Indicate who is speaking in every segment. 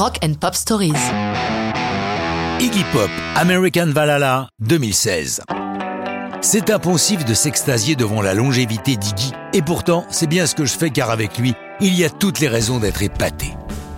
Speaker 1: Rock and Pop Stories.
Speaker 2: Iggy Pop, American Valhalla, 2016. C'est impensif de s'extasier devant la longévité d'Iggy, et pourtant, c'est bien ce que je fais car avec lui, il y a toutes les raisons d'être épaté.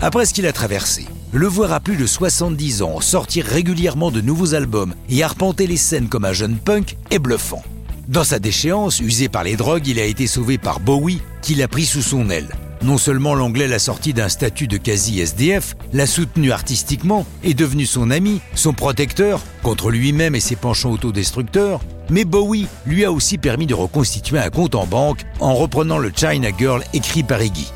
Speaker 2: Après ce qu'il a traversé, le voir à plus de 70 ans sortir régulièrement de nouveaux albums et arpenter les scènes comme un jeune punk est bluffant. Dans sa déchéance, usé par les drogues, il a été sauvé par Bowie, qui l'a pris sous son aile. Non seulement l'anglais l'a sorti d'un statut de quasi-SDF, l'a soutenu artistiquement, est devenu son ami, son protecteur, contre lui-même et ses penchants autodestructeurs, mais Bowie lui a aussi permis de reconstituer un compte en banque en reprenant le China Girl écrit par Iggy.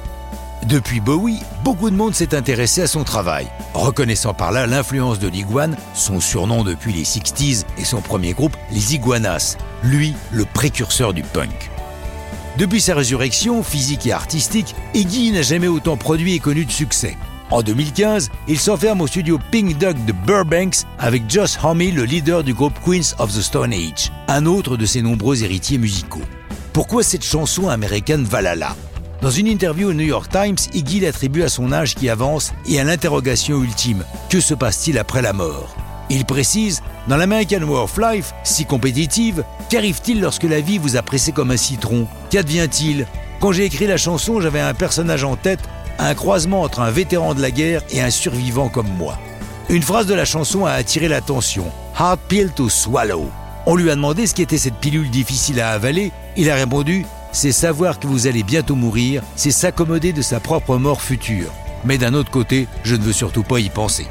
Speaker 2: Depuis Bowie, beaucoup de monde s'est intéressé à son travail, reconnaissant par là l'influence de l'iguane, son surnom depuis les 60s et son premier groupe, les Iguanas, lui le précurseur du punk. Depuis sa résurrection physique et artistique, Iggy n'a jamais autant produit et connu de succès. En 2015, il s'enferme au studio Pink Dog de Burbanks avec Josh Homme, le leader du groupe Queens of the Stone Age, un autre de ses nombreux héritiers musicaux. Pourquoi cette chanson américaine Valhalla? Dans une interview au New York Times, Iggy l'attribue à son âge qui avance et à l'interrogation ultime que se passe-t-il après la mort? Il précise Dans l'American Way of Life, si compétitive, qu'arrive-t-il lorsque la vie vous a pressé comme un citron? Qu'advient-il? Quand j'ai écrit la chanson, j'avais un personnage en tête, un croisement entre un vétéran de la guerre et un survivant comme moi. Une phrase de la chanson a attiré l'attention Hard pill to swallow. On lui a demandé ce qu'était cette pilule difficile à avaler. Il a répondu c'est savoir que vous allez bientôt mourir, c'est s'accommoder de sa propre mort future. Mais d'un autre côté, je ne veux surtout pas y penser.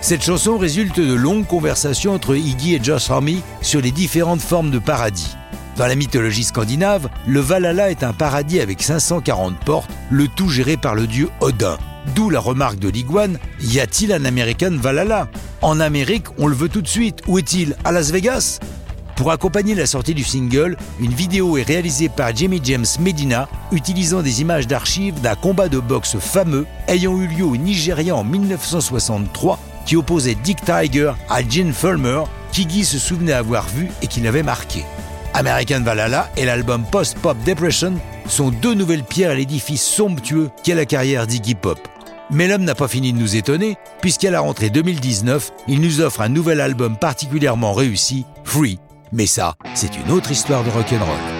Speaker 2: Cette chanson résulte de longues conversations entre Iggy et Josh Homme sur les différentes formes de paradis. Dans la mythologie scandinave, le Valhalla est un paradis avec 540 portes, le tout géré par le dieu Odin. D'où la remarque de l'iguane, y a-t-il un American Valhalla? En Amérique, on le veut tout de suite. Où est-il? À Las Vegas? Pour accompagner la sortie du single, une vidéo est réalisée par Jimmy James Medina, utilisant des images d'archives d'un combat de boxe fameux ayant eu lieu au Nigeria en 1963 qui opposait Dick Tiger à Gene Fulmer, qui Guy se souvenait avoir vu et qui l'avait marqué. American Valhalla et l'album Post-Pop Depression sont deux nouvelles pierres à l'édifice somptueux qu'est la carrière d'Iggy Pop. Mais l'homme n'a pas fini de nous étonner, puisqu'à la rentrée 2019, il nous offre un nouvel album particulièrement réussi, Free, mais ça, c'est une autre histoire de rock'n'roll.